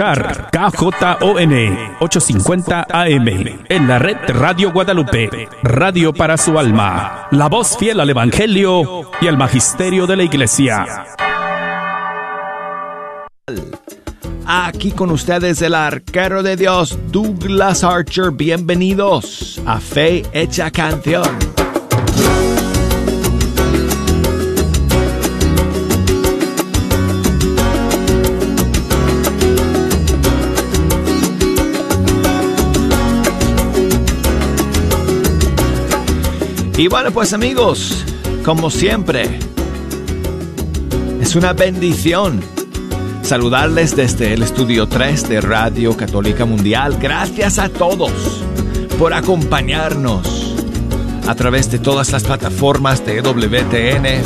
KJON 850 AM en la red Radio Guadalupe, radio para su alma, la voz fiel al Evangelio y al Magisterio de la Iglesia. Aquí con ustedes el arquero de Dios, Douglas Archer. Bienvenidos a Fe Hecha Canción. Y bueno, pues amigos, como siempre, es una bendición saludarles desde el estudio 3 de Radio Católica Mundial. Gracias a todos por acompañarnos a través de todas las plataformas de WTN.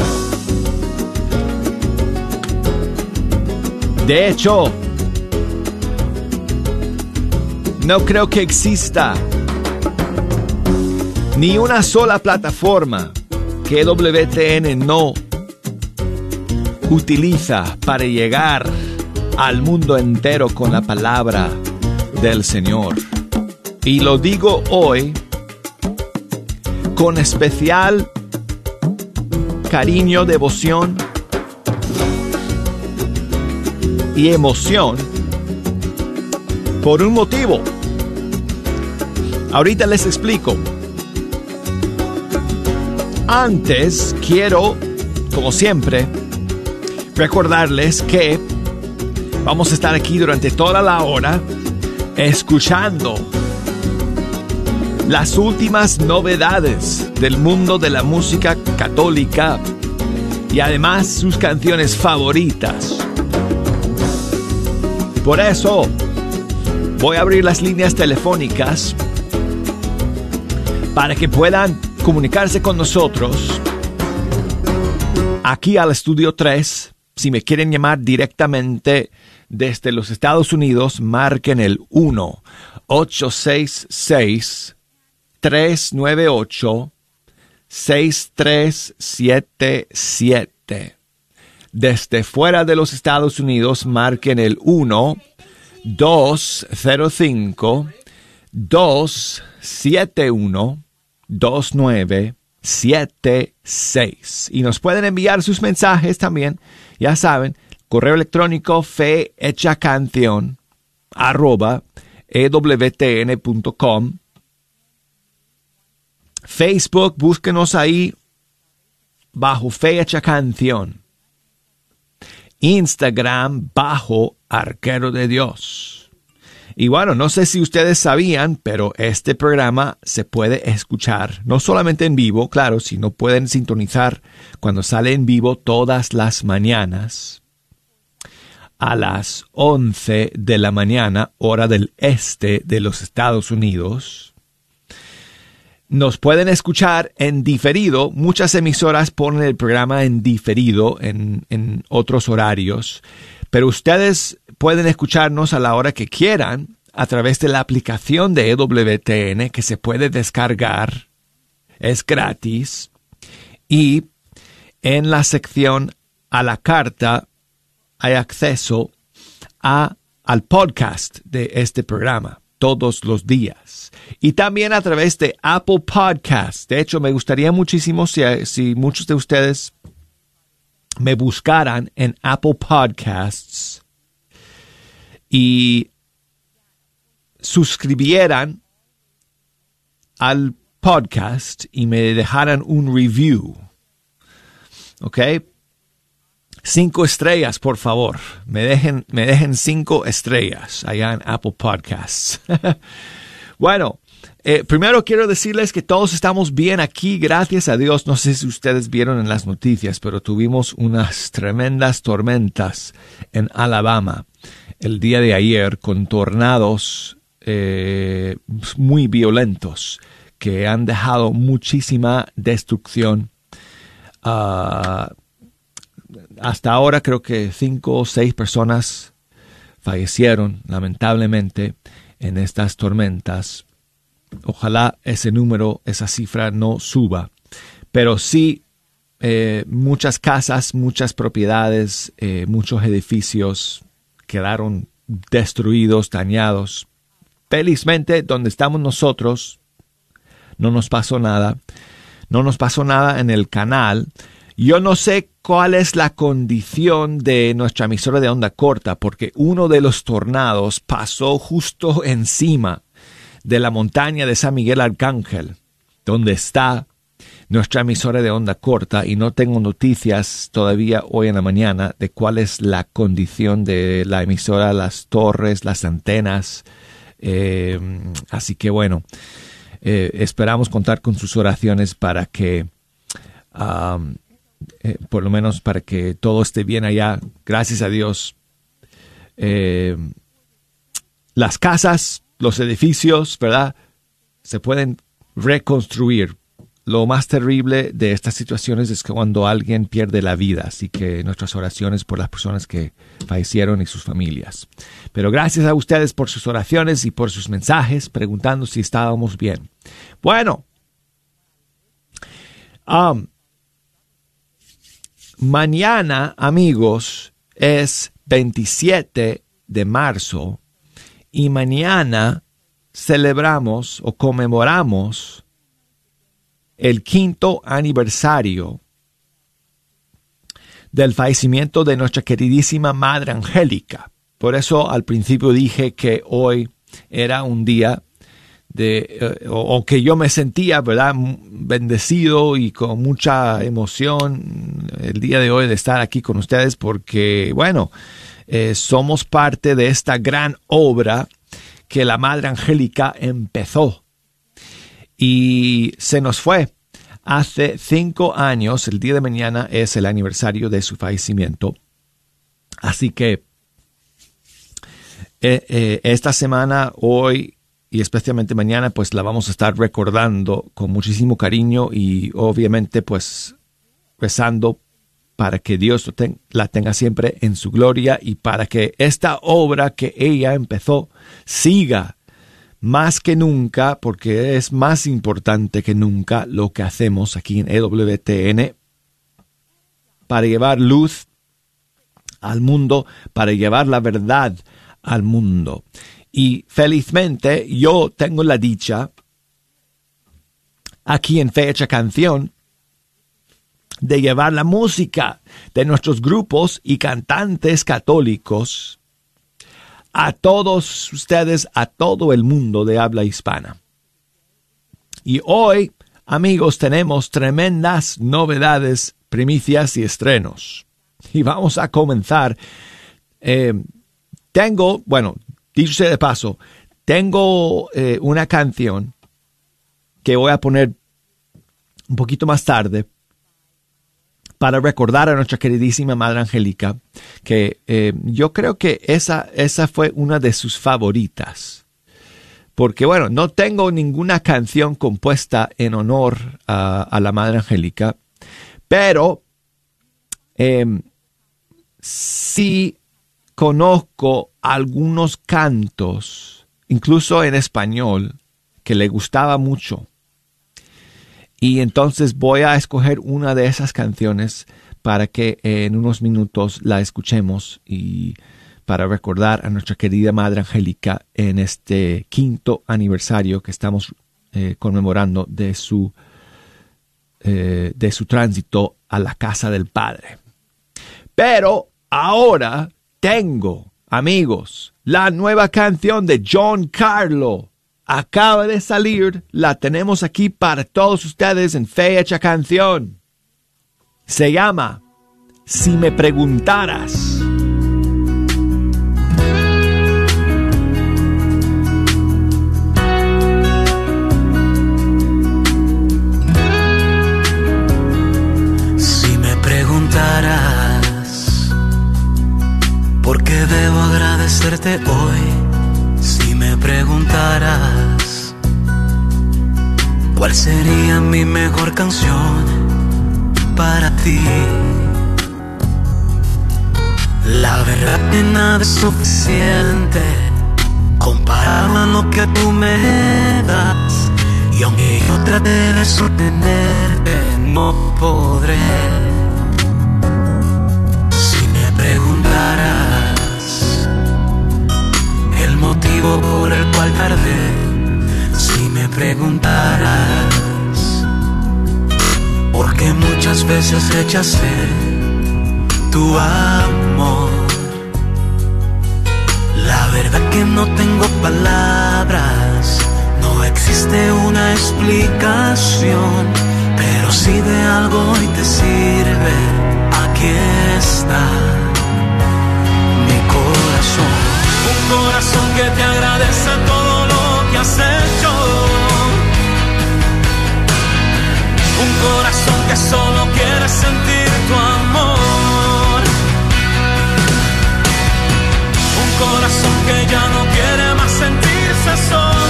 De hecho, no creo que exista ni una sola plataforma que WTN no utiliza para llegar al mundo entero con la palabra del Señor. Y lo digo hoy con especial cariño, devoción y emoción por un motivo. Ahorita les explico. Antes quiero, como siempre, recordarles que vamos a estar aquí durante toda la hora escuchando las últimas novedades del mundo de la música católica y además sus canciones favoritas. Por eso voy a abrir las líneas telefónicas para que puedan comunicarse con nosotros aquí al estudio 3. Si me quieren llamar directamente desde los Estados Unidos, marquen el 1 866 398 6377. Desde fuera de los Estados Unidos, marquen el 1 205 271 2976. Y nos pueden enviar sus mensajes también, ya saben, correo electrónico fe hecha canción arroba ewtn.com. Facebook, búsquenos ahí bajo fe hecha canción. Instagram bajo arquero de Dios. Y bueno, no sé si ustedes sabían, pero este programa se puede escuchar no solamente en vivo, claro, sino pueden sintonizar cuando sale en vivo todas las mañanas a las 11 de la mañana, hora del este de los Estados Unidos. Nos pueden escuchar en diferido. Muchas emisoras ponen el programa en diferido en, en otros horarios. Pero ustedes pueden escucharnos a la hora que quieran a través de la aplicación de EWTN que se puede descargar. Es gratis. Y en la sección a la carta hay acceso a, al podcast de este programa todos los días. Y también a través de Apple Podcasts. De hecho, me gustaría muchísimo si, si muchos de ustedes me buscaran en Apple Podcasts y suscribieran al podcast y me dejaran un review. ¿Ok? Cinco estrellas, por favor. Me dejen, me dejen cinco estrellas allá en Apple Podcasts. bueno, eh, primero quiero decirles que todos estamos bien aquí, gracias a Dios. No sé si ustedes vieron en las noticias, pero tuvimos unas tremendas tormentas en Alabama el día de ayer con tornados eh, muy violentos que han dejado muchísima destrucción. Ah, hasta ahora creo que cinco o seis personas fallecieron lamentablemente en estas tormentas Ojalá ese número, esa cifra no suba. Pero sí, eh, muchas casas, muchas propiedades, eh, muchos edificios quedaron destruidos, dañados. Felizmente, donde estamos nosotros, no nos pasó nada. No nos pasó nada en el canal. Yo no sé cuál es la condición de nuestra emisora de onda corta, porque uno de los tornados pasó justo encima de la montaña de San Miguel Arcángel, donde está nuestra emisora de onda corta y no tengo noticias todavía hoy en la mañana de cuál es la condición de la emisora, las torres, las antenas. Eh, así que bueno, eh, esperamos contar con sus oraciones para que, eh, por lo menos para que todo esté bien allá. Gracias a Dios. las casas, los edificios, ¿verdad? Se pueden reconstruir lo más terrible de estas situaciones es cuando alguien pierde la vida, así que nuestras oraciones por las personas que fallecieron y sus familias. Pero gracias a ustedes por sus oraciones y por sus mensajes preguntando si estábamos bien. Bueno, um, mañana, amigos, es 27 de marzo y mañana celebramos o conmemoramos el quinto aniversario del fallecimiento de nuestra queridísima Madre Angélica. Por eso al principio dije que hoy era un día de, eh, o, que yo me sentía, ¿verdad?, bendecido y con mucha emoción el día de hoy de estar aquí con ustedes porque, bueno, eh, somos parte de esta gran obra que la Madre Angélica empezó y se nos fue. Hace cinco años, el día de mañana es el aniversario de su fallecimiento. Así que eh, eh, esta semana, hoy y especialmente mañana, pues la vamos a estar recordando con muchísimo cariño y obviamente pues rezando para que Dios la tenga siempre en su gloria y para que esta obra que ella empezó siga más que nunca, porque es más importante que nunca lo que hacemos aquí en EWTN para llevar luz al mundo, para llevar la verdad al mundo. Y felizmente yo tengo la dicha aquí en Fecha Canción de llevar la música de nuestros grupos y cantantes católicos a todos ustedes, a todo el mundo de habla hispana. Y hoy, amigos, tenemos tremendas novedades, primicias y estrenos. Y vamos a comenzar. Eh, tengo, bueno, dicho de paso, tengo eh, una canción que voy a poner un poquito más tarde para recordar a nuestra queridísima Madre Angélica, que eh, yo creo que esa, esa fue una de sus favoritas. Porque bueno, no tengo ninguna canción compuesta en honor a, la Madre Angélica, pero em, sí conozco algunos cantos, incluso en español, que le gustaba mucho. Y entonces voy a escoger una de esas canciones para que en unos minutos la escuchemos y para recordar a nuestra querida Madre Angélica en este quinto aniversario que estamos eh, conmemorando de su, eh, de su tránsito a la casa del Padre. Pero ahora tengo, amigos, la nueva canción de John Carlo acaba de salir, la tenemos aquí para todos ustedes en Fecha Canción. Se llama Si me preguntaras. Si me preguntaras, ¿por qué debo agradecerte hoy? Cuál sería mi mejor canción para ti. La verdad que nada es suficiente comparado a lo que tú me das. Y aunque yo trate de sostenerte, no podré. Si me preguntaras motivo por el cual tardé. Preguntaras, porque muchas veces rechacé tu amor. La verdad que no tengo palabras, no existe una explicación, pero si de algo hoy te sirve, aquí está un corazón que te agradece todo lo que has Un corazón que solo quiere sentir tu amor. Un corazón que ya no quiere más sentirse solo,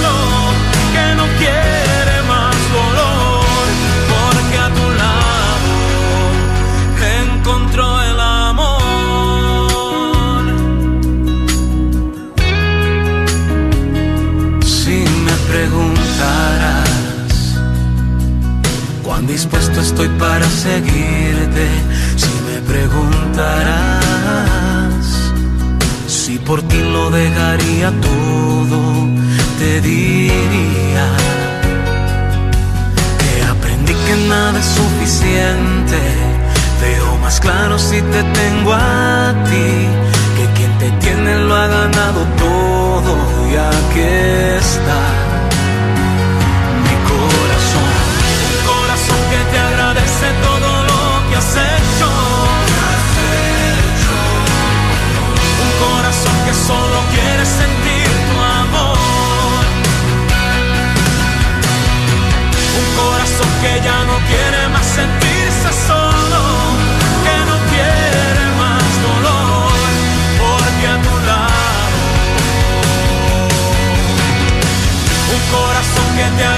cuán dispuesto estoy para seguirte. Si me preguntarás si por ti lo dejaría todo, te diría que aprendí que nada es suficiente. Veo más claro si te tengo a ti, que quien te tiene lo ha ganado todo y aquí está todo lo que has hecho. Un corazón que solo quiere sentir tu amor. Un corazón que ya no quiere más sentirse solo, que no quiere más dolor, porque a tu lado. Un corazón que te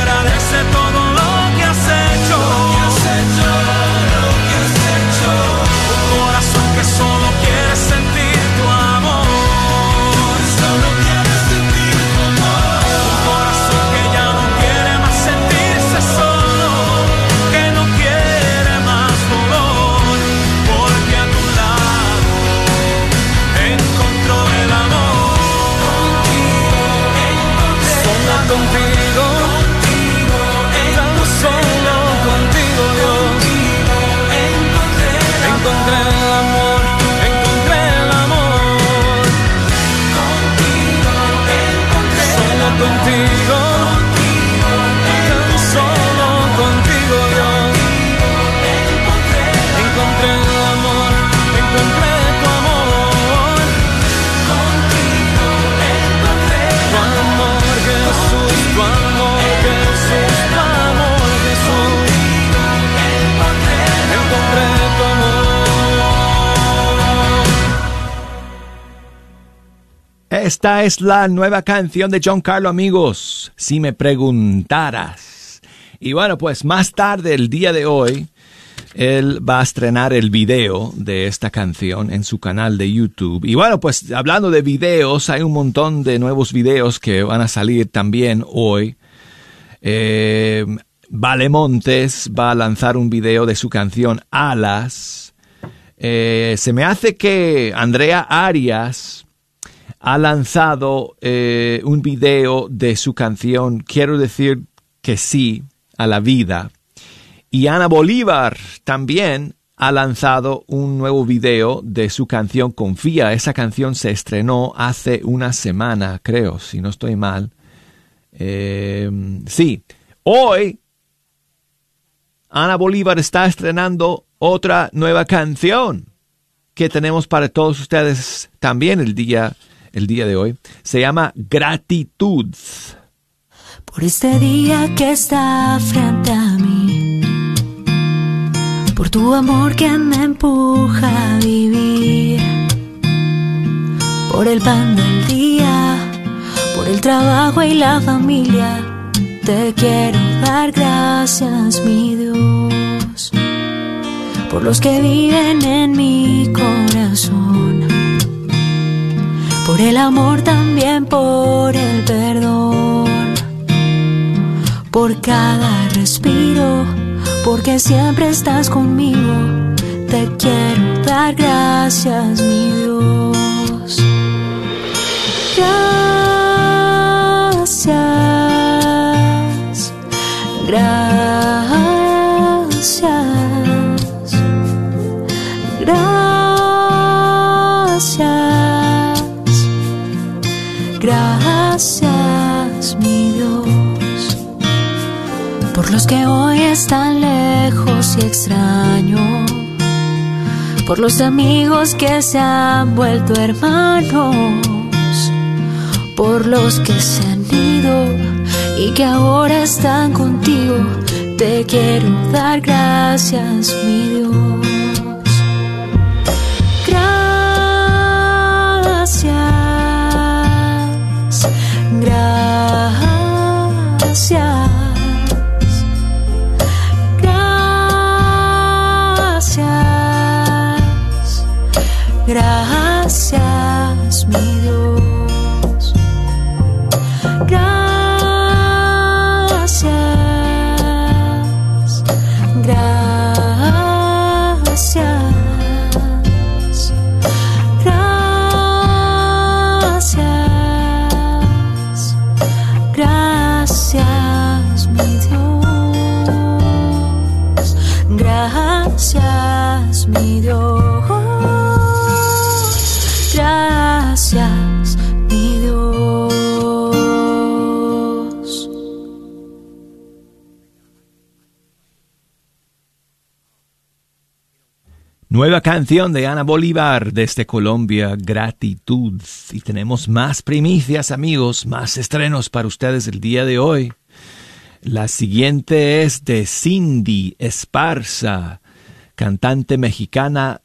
Esta es la nueva canción de John Carlo, amigos. Si me preguntaras. Y bueno, pues más tarde, el día de hoy, él va a estrenar el video de esta canción en su canal de YouTube. Y bueno, pues hablando de videos, hay un montón de nuevos videos que van a salir también hoy. Eh, vale Montes va a lanzar un video de su canción Alas. Eh, se me hace que Andrea Arias ha lanzado eh, un video de su canción Quiero decir que sí a la vida. Y Ana Bolívar también ha lanzado un nuevo video de su canción Confía. Esa canción se estrenó hace una semana, creo, si no estoy mal. Eh, sí, hoy Ana Bolívar está estrenando otra nueva canción que tenemos para todos ustedes también el día el día de hoy, se llama Gratitud. Por este día que está frente a mí, por tu amor que me empuja a vivir, por el pan del día, por el trabajo y la familia, te quiero dar gracias, mi Dios, por los que viven en mi corazón por el amor también por el perdón, por cada respiro, porque siempre estás conmigo, te quiero dar gracias mi Dios. Gracias por los amigos que se han vuelto hermanos, por los que se han ido y que ahora están contigo. Te quiero dar gracias, mi Dios. Nueva canción de Ana Bolívar desde Colombia, Gratitud. Y tenemos más primicias, amigos, más estrenos para ustedes el día de hoy. La siguiente es de Cindy Esparza, cantante mexicana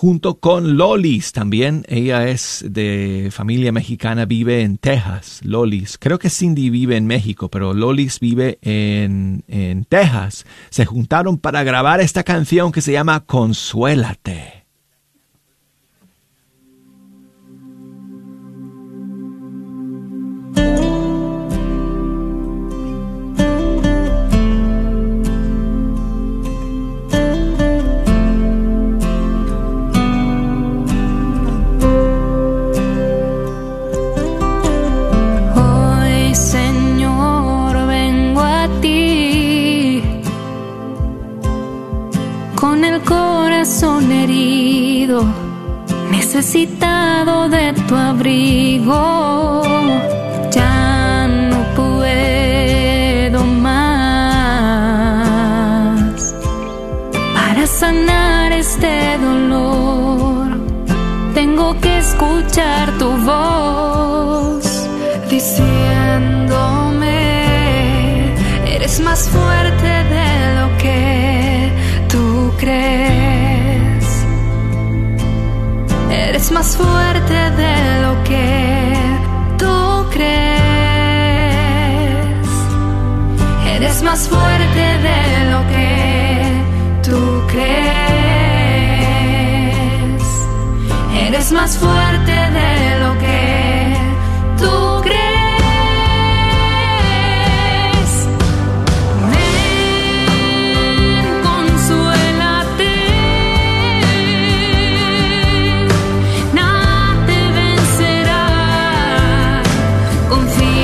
junto con Lolis también. Ella es de familia mexicana, vive en Texas. Lolis, creo que Cindy vive en México, pero Lolis vive en, en Texas. Se juntaron para grabar esta canción que se llama Consuélate. Escuchar tu voz diciéndome, eres más fuerte de lo que tú crees. Eres más fuerte de lo que tú crees. Eres más fuerte de lo que tú crees. Eres más fuerte something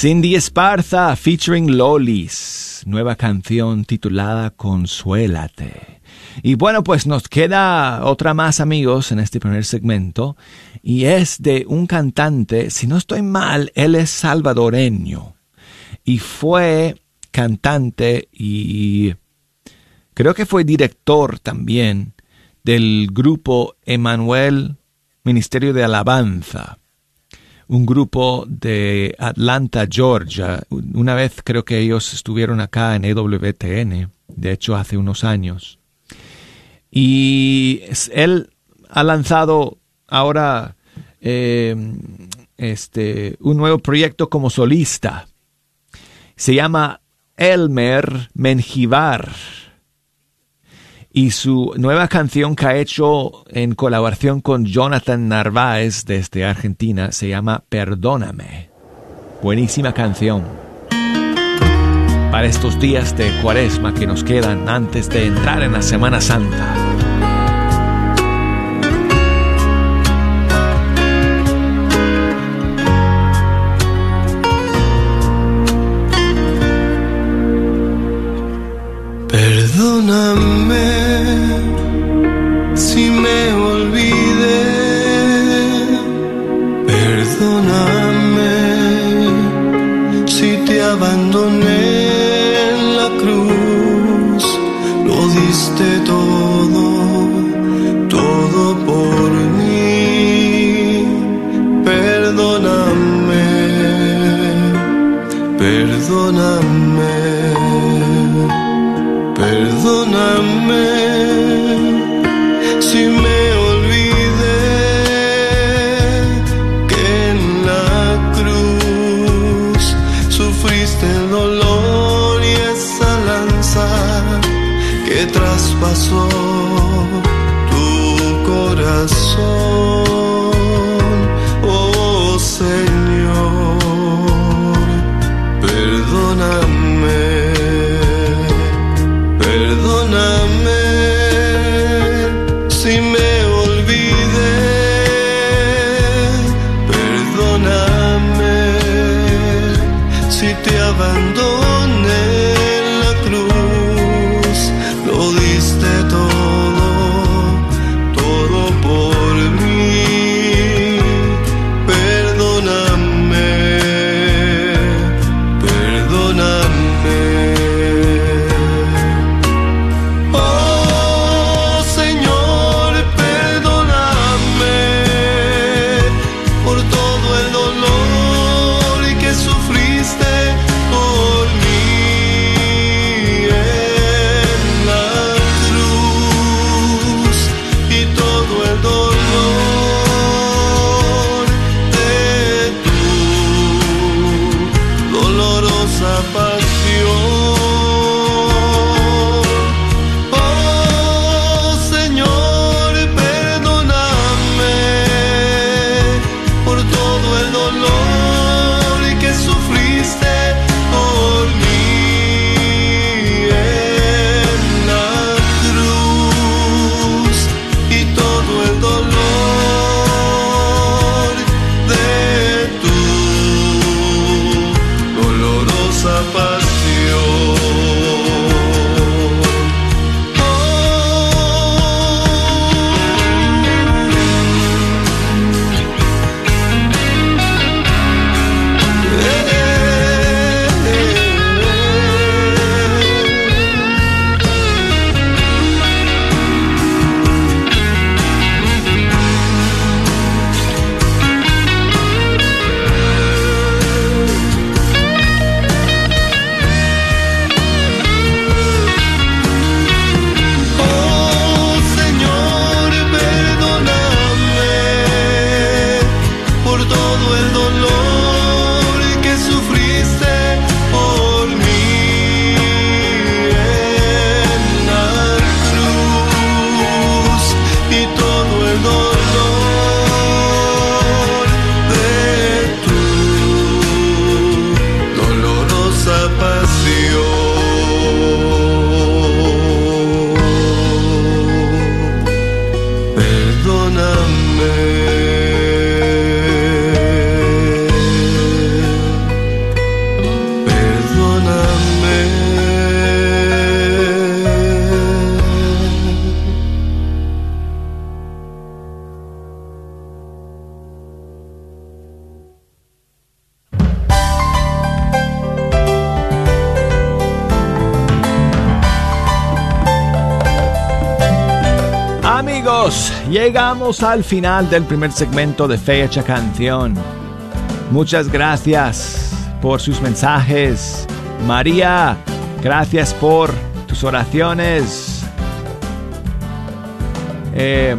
Cindy Esparza featuring Lolis, nueva canción titulada Consuélate. Y bueno, pues nos queda otra más amigos en este primer segmento y es de un cantante, si no estoy mal, él es salvadoreño y fue cantante y creo que fue director también del grupo Emanuel Ministerio de Alabanza, un grupo de Atlanta, Georgia. Una vez creo que ellos estuvieron acá en EWTN, de hecho hace unos años. Y él ha lanzado ahora eh, este, un nuevo proyecto como solista. Se llama Elmer Menjivar. Y su nueva canción que ha hecho en colaboración con Jonathan Narváez desde Argentina se llama Perdóname. Buenísima canción. Para estos días de cuaresma que nos quedan antes de entrar en la Semana Santa. Perdóname amigos, llegamos al final del primer segmento de Fecha Canción. Muchas gracias por sus mensajes. María, gracias por tus oraciones. Eh,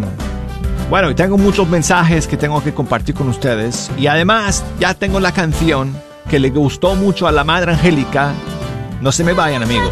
bueno, tengo muchos mensajes que tengo que compartir con ustedes. Y además ya tengo la canción que le gustó mucho a la Madre Angélica. No se me vayan amigos.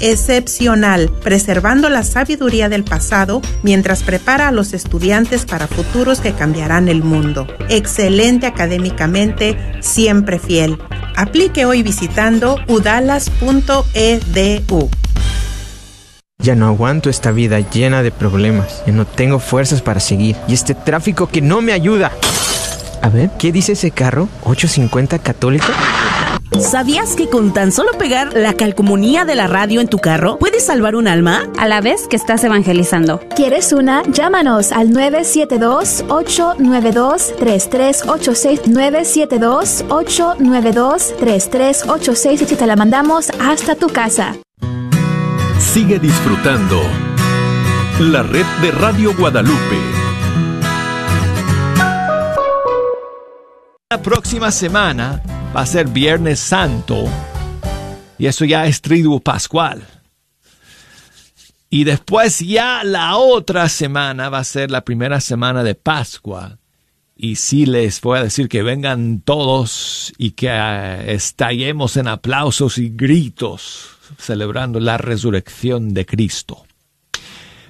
excepcional, preservando la sabiduría del pasado mientras prepara a los estudiantes para futuros que cambiarán el mundo. Excelente académicamente, siempre fiel. Aplique hoy visitando udalas.edu. Ya no aguanto esta vida llena de problemas. Ya no tengo fuerzas para seguir. Y este tráfico que no me ayuda. A ver, ¿qué dice ese carro? ¿850 católico? ¿Sabías que con tan solo pegar la calcomunía de la radio en tu carro puedes salvar un alma? A la vez que estás evangelizando. ¿Quieres una? Llámanos al 972-892-3386. 972-892-3386 y te la mandamos hasta tu casa. Sigue disfrutando la red de Radio Guadalupe. La próxima semana va a ser Viernes Santo y eso ya es triduo pascual. Y después ya la otra semana va a ser la primera semana de Pascua. Y sí les voy a decir que vengan todos y que eh, estallemos en aplausos y gritos celebrando la resurrección de Cristo.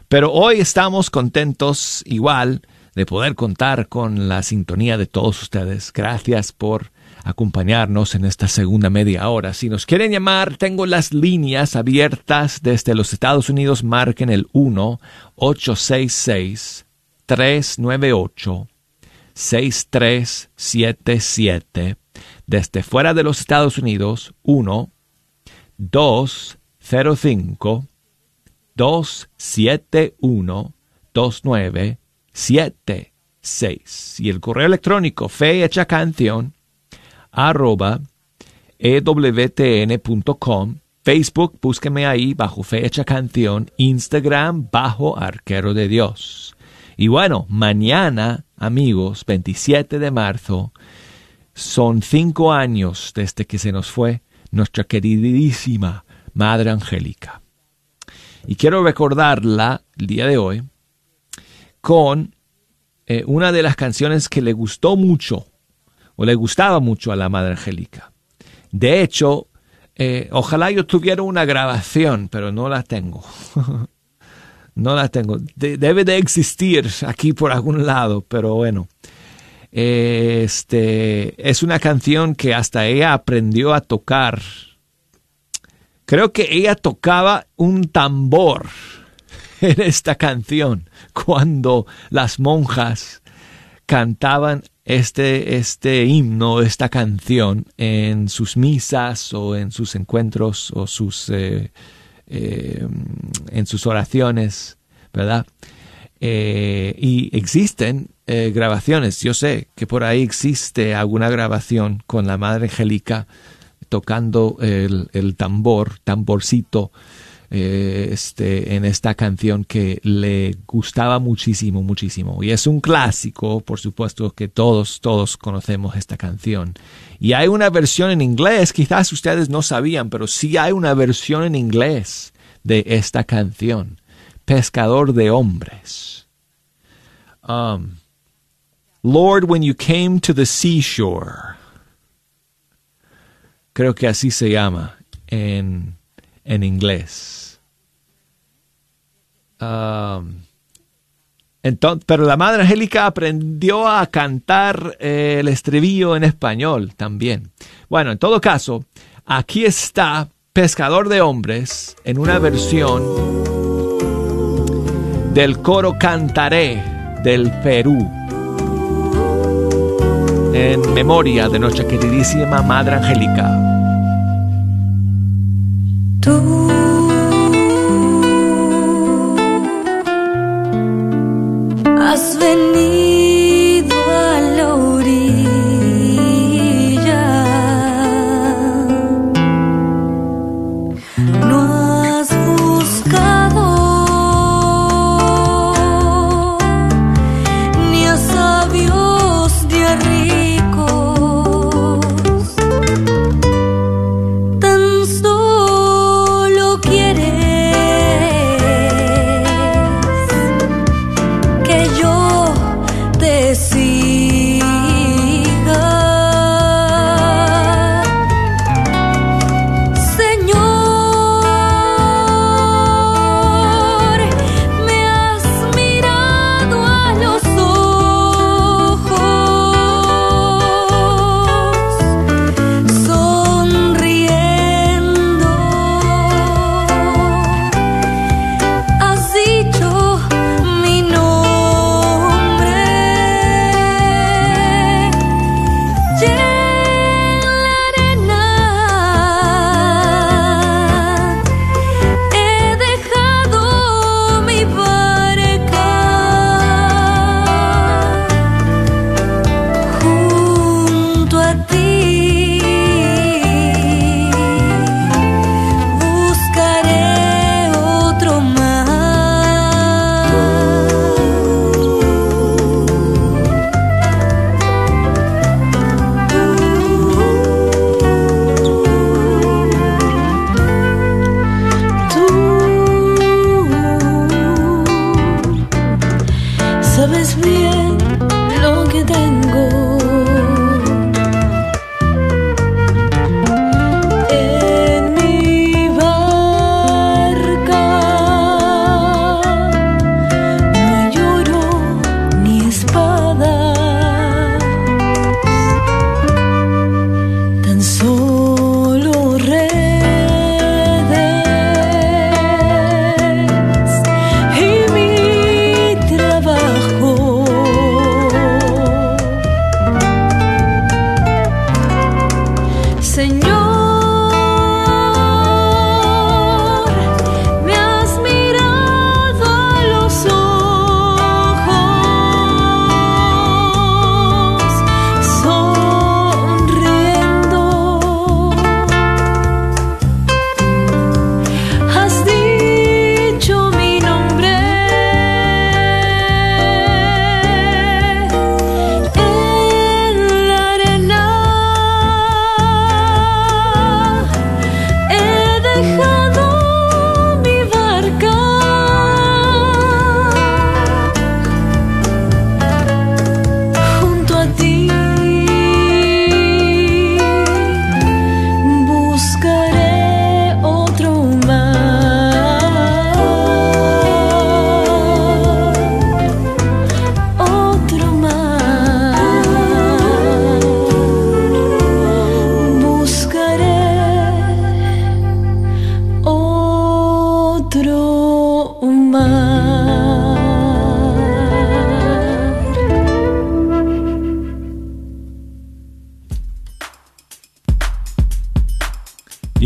Pero hoy estamos contentos igual de poder contar con la sintonía de todos ustedes. Gracias por acompañarnos en esta segunda media hora. Si nos quieren llamar, tengo las líneas abiertas desde los Estados Unidos. Marquen el 1-866-398-6377. Desde fuera de los Estados Unidos, 1 205 271 2976 y el correo electrónico fe hecha canción arroba ewtn.com Facebook, búsqueme ahí bajo fecha canción, Instagram bajo arquero de Dios. Y bueno, mañana, amigos, 27 de marzo, son cinco años desde que se nos fue nuestra queridísima Madre Angélica. Y quiero recordarla el día de hoy con eh, una de las canciones que le gustó mucho o le gustaba mucho a la Madre Angélica. De hecho, eh, ojalá yo tuviera una grabación, pero no la tengo. no la tengo. debe de existir aquí por algún lado, pero bueno. Este es una canción que hasta ella aprendió a tocar. Creo que ella tocaba un tambor en esta canción cuando las monjas cantaban este, este himno, esta canción en sus misas o en sus encuentros o sus, eh, eh, en sus oraciones, ¿verdad? Eh, y existen grabaciones, yo sé que por ahí existe alguna grabación con la Madre Angélica tocando el, el tambor, tamborcito, eh, este, en esta canción que le gustaba muchísimo, muchísimo. Y es un clásico, por supuesto, que todos, todos conocemos esta canción. Y hay una versión en inglés, quizás ustedes no sabían, pero sí hay una versión en inglés de esta canción, Pescador de Hombres. Um, Lord, when you came to the seashore. Creo que así se llama en en inglés. Um, entonces, pero la Madre Angélica aprendió a cantar eh, el estribillo en español también. Bueno, en todo caso, aquí está Pescador de Hombres en una versión del coro Cantaré del Perú en memoria de nuestra queridísima Madre Angélica. Tú. Has venido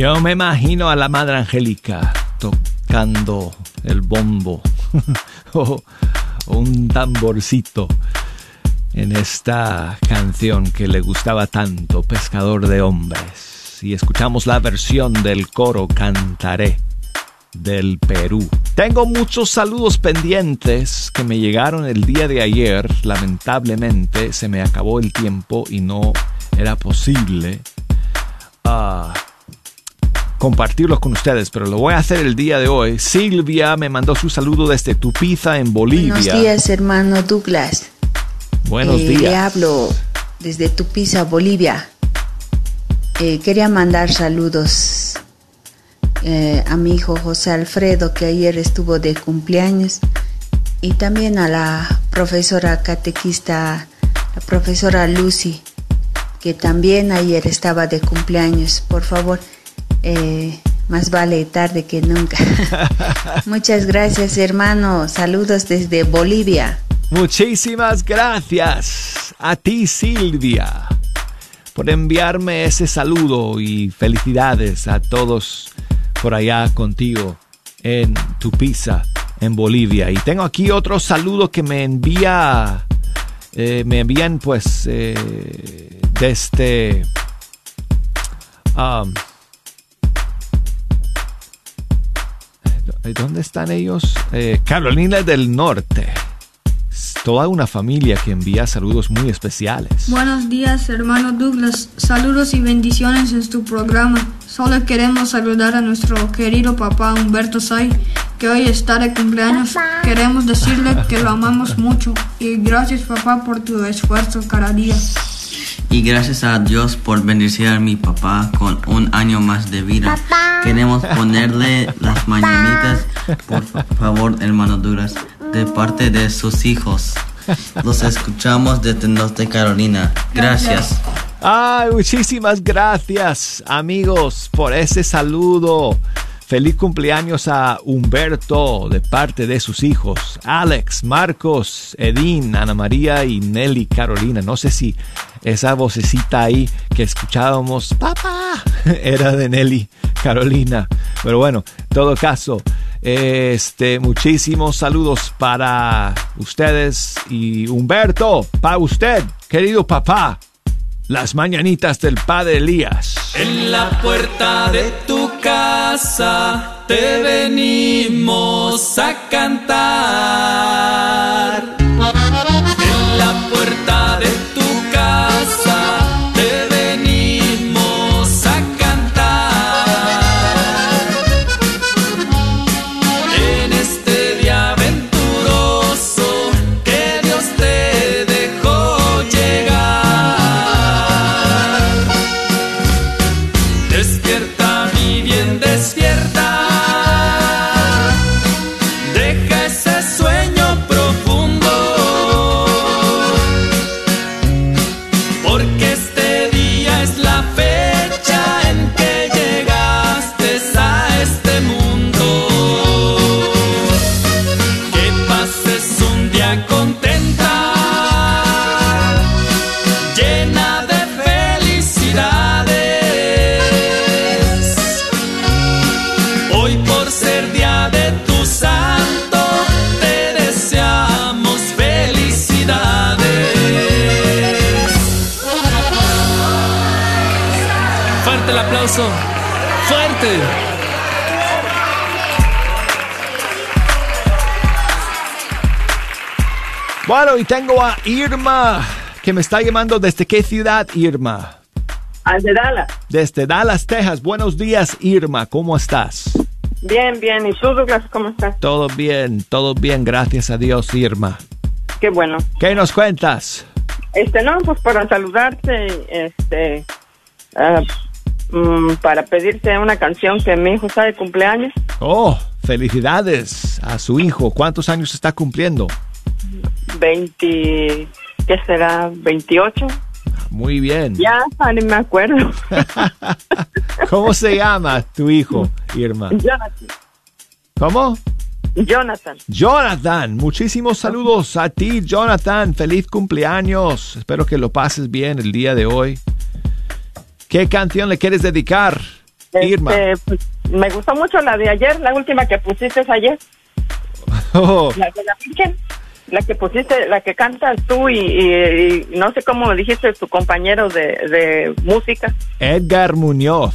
Yo me imagino a la Madre Angélica tocando el bombo o un tamborcito en esta canción que le gustaba tanto, Pescador de Hombres. Y escuchamos la versión del coro Cantaré del Perú. Tengo muchos saludos pendientes que me llegaron el día de ayer. Lamentablemente se me acabó el tiempo y no era posible ah, compartirlos con ustedes, pero lo voy a hacer el día de hoy. Silvia me mandó su saludo desde Tupiza, en Bolivia. Buenos días, hermano Douglas. Buenos Eh, días. Le hablo desde Tupiza, Bolivia. Eh, quería mandar saludos eh, a mi hijo José Alfredo, que ayer estuvo de cumpleaños, y también a la profesora catequista, la profesora Lucy, que también ayer estaba de cumpleaños. Por favor, eh, más vale tarde que nunca. Muchas gracias, hermano. Saludos desde Bolivia. Muchísimas gracias a ti, Silvia, por enviarme ese saludo y felicidades a todos por allá contigo en Tupiza, en Bolivia. Y tengo aquí otro saludo que me envía, eh, me envían pues eh, desde... um, ¿Dónde están ellos? Eh, Carolina del Norte. Toda una familia que envía saludos muy especiales. Buenos días, hermano Douglas. Saludos y bendiciones en tu programa. Solo queremos saludar a nuestro querido papá Humberto Say, que hoy está de cumpleaños. Queremos decirle que lo amamos mucho y gracias papá por tu esfuerzo cada día. Y gracias a Dios por bendecir a mi papá con un año más de vida. Queremos ponerle las mañanitas, por favor, hermano Duras, de parte de sus hijos. Los escuchamos desde Norte Carolina. Gracias. Ay, muchísimas gracias, amigos, por ese saludo. Feliz cumpleaños a Humberto de parte de sus hijos, Alex, Marcos, Edín, Ana María y Nelly Carolina. No sé si esa vocecita ahí que escuchábamos, papá, era de Nelly Carolina. Pero bueno, en todo caso, este, muchísimos saludos para ustedes y Humberto, para usted, querido papá. Las mañanitas del padre Elías. En la puerta de tu casa te venimos a cantar. Irma, que me está llamando desde qué ciudad, Irma. Desde Dallas. Desde Dallas, Texas. Buenos días, Irma. ¿Cómo estás? Bien, bien. ¿Y tú, Douglas, cómo estás? Todo bien, todo bien, gracias a Dios, Irma. Qué bueno. ¿Qué nos cuentas? Este, no, pues para saludarte, este, ah, mm, para pedirte una canción que mi hijo está de cumpleaños. Oh, felicidades a su hijo. ¿Cuántos años está cumpliendo? 20, ¿qué será? 28. Muy bien. Ya, ni me acuerdo. ¿Cómo se llama tu hijo, Irma? Jonathan. ¿Cómo? Jonathan. Jonathan, muchísimos saludos a ti, Jonathan. Feliz cumpleaños. Espero que lo pases bien el día de hoy. ¿Qué canción le quieres dedicar Irma. Este, pues, me gustó mucho la de ayer, la última que pusiste ayer. Oh, La de la Virgen. La que pusiste, la que cantas tú y, y- y no sé cómo dijiste tu compañero de, de música. Edgar Muñoz.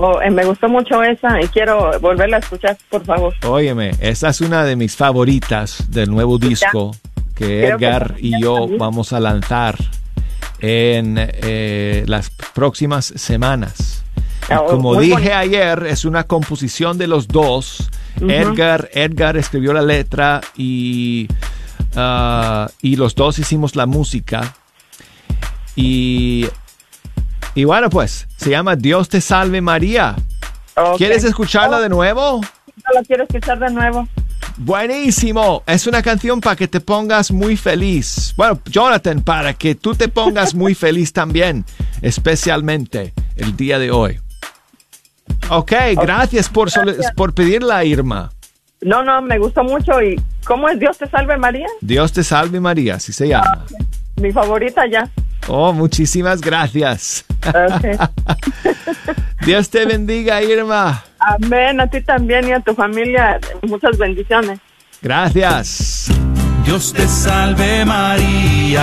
Oh, eh, me gustó mucho esa y quiero volverla a escuchar, por favor. Óyeme, esa es una de mis favoritas del nuevo disco que Creo que Edgar y yo también. vamos a lanzar en eh, las próximas semanas. Y oh, como dije bonito. ayer, es una composición de los dos. Edgar, Edgar escribió la letra y, ah, y los dos hicimos la música. Y, y bueno, pues se llama Dios te salve María. ¿Quieres escucharla de nuevo? No la quiero escuchar de nuevo. Buenísimo. Es una canción para que te pongas muy feliz. Bueno, Jonathan, para que tú te pongas muy feliz también, especialmente el día de hoy. Ok, gracias por, Gracias. por pedirla, Irma. No, no, me gustó mucho. ¿Y cómo es Dios te salve María? Dios te salve María, así se llama. Mi favorita ya. Oh, muchísimas gracias. Dios te bendiga, Irma. Amén, a ti también y a tu familia. Muchas bendiciones. Gracias. Dios te salve María.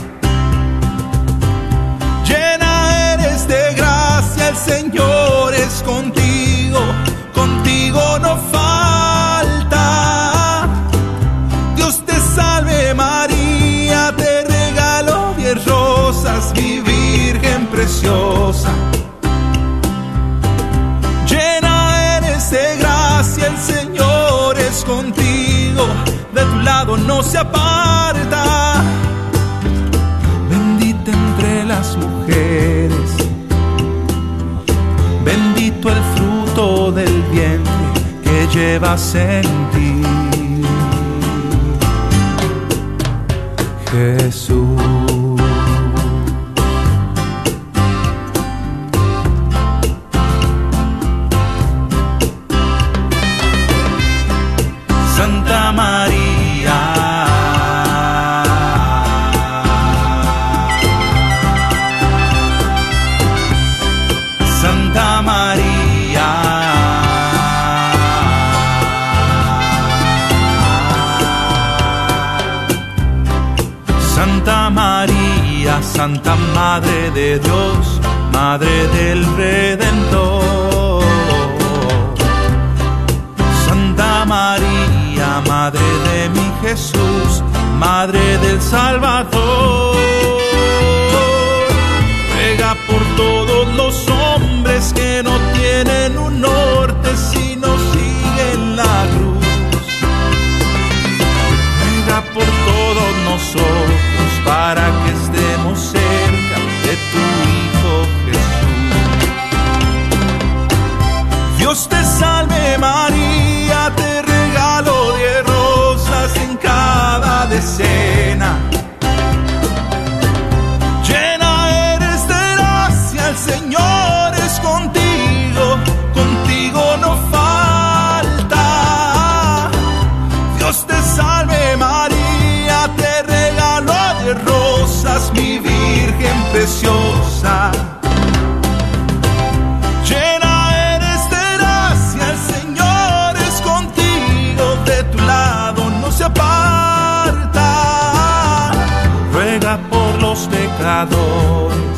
El Señor es contigo, contigo no falta. Dios te salve María, te regalo diez rosas, mi Virgen preciosa. Llena eres de gracia, el Señor es contigo, de tu lado no se aparta. Bendita entre las mujeres, llevas en ti. Jesús. Santa María. Santa María, Santa Madre de Dios, Madre del Redentor. Santa María, Madre de mi Jesús, Madre del Salvador. Ruega por todos los hombres que no tienen un norte sino siguen la cruz. Ruega por todos nosotros María, te regalo de rosas en cada decena. Llena eres de gracia, el Señor es contigo, contigo no falta. Dios te salve María, te regalo de rosas, mi Virgen preciosa. Aparta.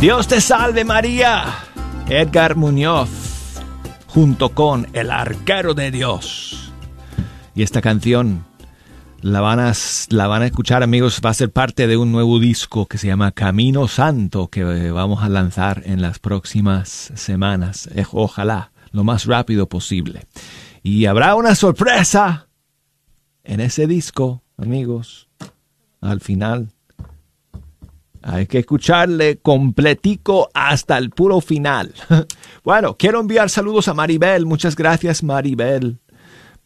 Dios te salve María. Edgar Muñoz, junto con El Arquero de Dios. Y esta canción la van, a, la van a escuchar amigos, va a ser parte de un nuevo disco que se llama Camino Santo que vamos a lanzar en las próximas semanas. Eh, ojalá, lo más rápido posible. Y habrá una sorpresa en ese disco, amigos, al final. Hay que escucharle completico hasta el puro final. bueno, quiero enviar saludos a Maribel. Muchas gracias, Maribel,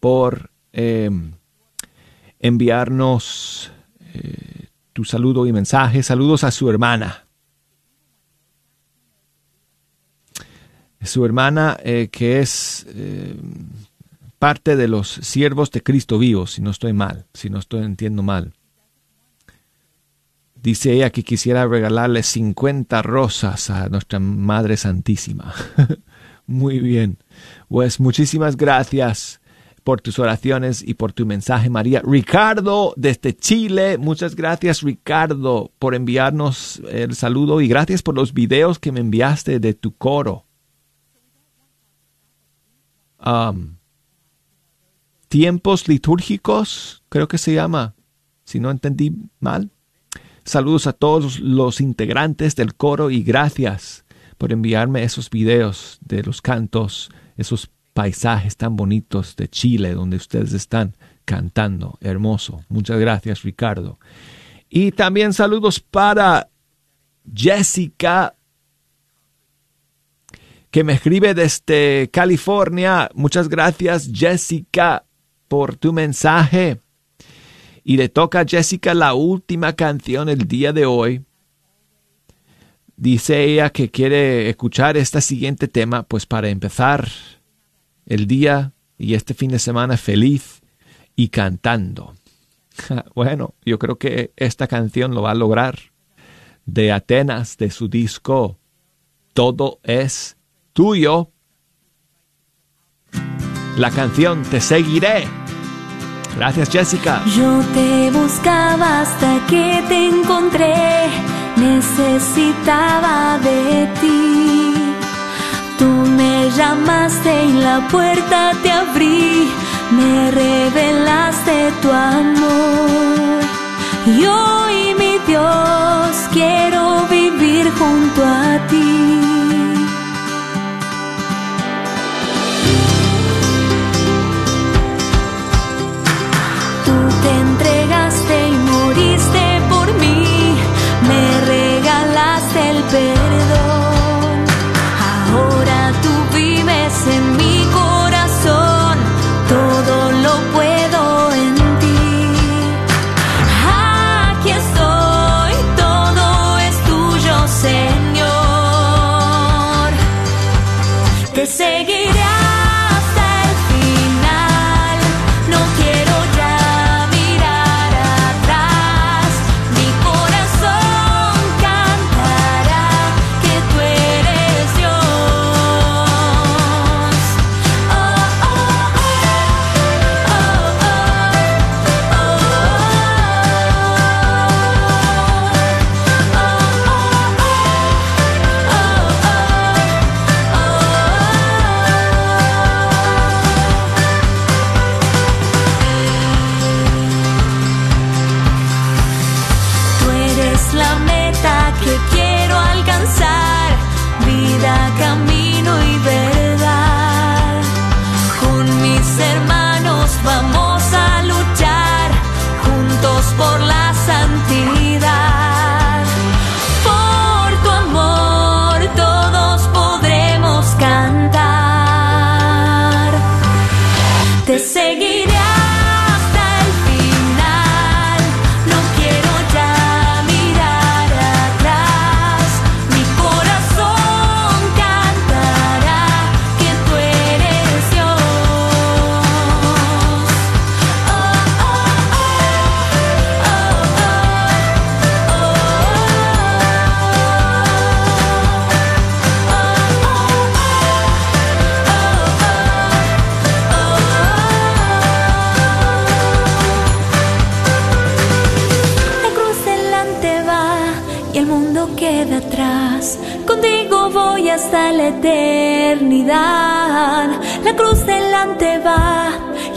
por eh, enviarnos eh, tu saludo y mensaje. Saludos a su hermana. Su hermana eh, que es parte de los siervos de Cristo vivos, si no estoy mal, si no estoy entiendo mal. Dice ella que quisiera regalarle 50 rosas a nuestra Madre Santísima. Muy bien. Pues muchísimas gracias por tus oraciones y por tu mensaje, María. Ricardo, desde Chile, muchas gracias, Ricardo, por enviarnos el saludo y gracias por los videos que me enviaste de tu coro. Um, tiempos litúrgicos, creo que se llama, si no entendí mal. Saludos a todos los integrantes del coro y gracias por enviarme esos videos de los cantos, esos paisajes tan bonitos de Chile donde ustedes están cantando. Hermoso. Muchas gracias, Ricardo. Y también saludos para Jessica, que me escribe desde California. Muchas gracias, Jessica, por tu mensaje. Y le toca a Jessica la última canción el día de hoy. Dice ella que quiere escuchar este siguiente tema, pues para empezar el día y este fin de semana feliz y cantando. Bueno, yo creo que esta canción lo va a lograr. De Atenas, de su disco Todo es tuyo. La canción Te seguiré. Gracias, Jessica. Yo te buscaba hasta que te encontré. Necesitaba de ti. Tú me llamaste y la puerta te abrí. Me revelaste tu amor. Y hoy, mi Dios, quiero vivir junto a ti. seguiré.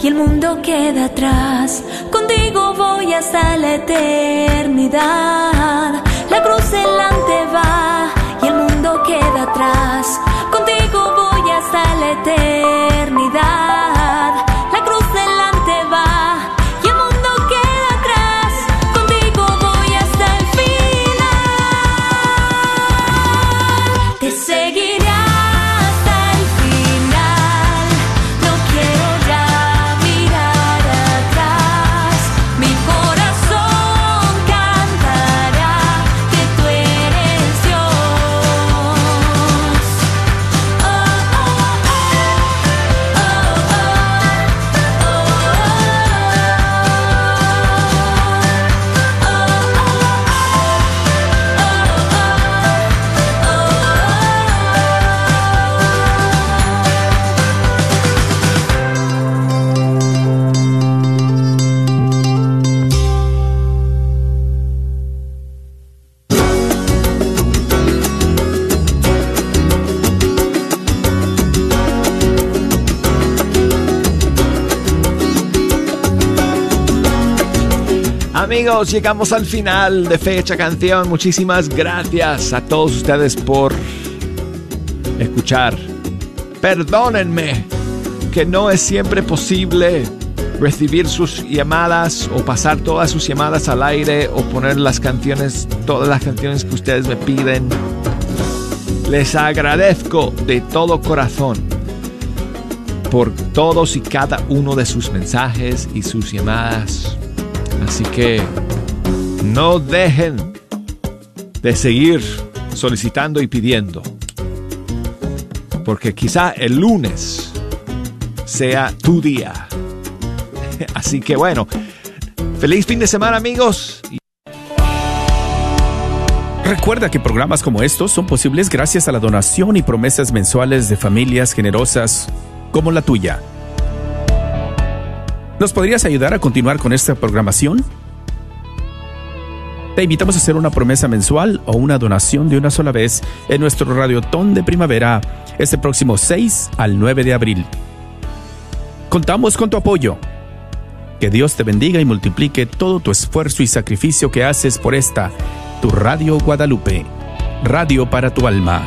El mundo queda atrás. Contigo voy hasta la eternidad. La cruz delante va y el mundo queda atrás. Contigo voy hasta la eternidad. Amigos, llegamos al final de Fecha Canción. Muchísimas gracias a todos ustedes por escuchar. Perdónenme que no es siempre posible recibir sus llamadas o pasar todas sus llamadas al aire o poner las canciones, todas las canciones que ustedes me piden. Les agradezco de todo corazón por todos y cada uno de sus mensajes y sus llamadas. Así que no dejen de seguir solicitando y pidiendo. Porque quizá el lunes sea tu día. Así que bueno, feliz fin de semana amigos. Recuerda que programas como estos son posibles gracias a la donación y promesas mensuales de familias generosas como la tuya. ¿Nos podrías ayudar a continuar con esta programación? Te invitamos a hacer una promesa mensual o una donación de una sola vez en nuestro Radiotón de Primavera este próximo 6 al 9 de abril. Contamos con tu apoyo. Que Dios te bendiga y multiplique todo tu esfuerzo y sacrificio que haces por esta, tu Radio Guadalupe, radio para tu alma.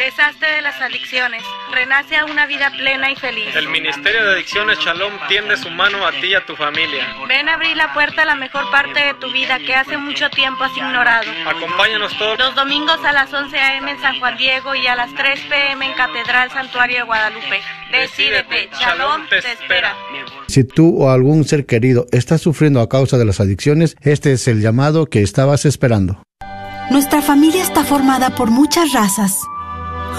Deshazte de las adicciones, renace a una vida plena y feliz. El Ministerio de Adicciones Shalom tiende su mano a ti y a tu familia. Ven a abrir la puerta a la mejor parte de tu vida que hace mucho tiempo has ignorado. Acompáñanos todos Los domingos a las 11 a.m. en San Juan Diego y a las 3 p.m. en Catedral Santuario de Guadalupe. Decídete, Shalom te espera. Si tú o algún ser querido está sufriendo a causa de las adicciones, este es el llamado que estabas esperando. Nuestra familia está formada por muchas razas,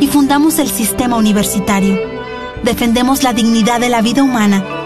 y fundamos el sistema universitario. Defendemos la dignidad de la vida humana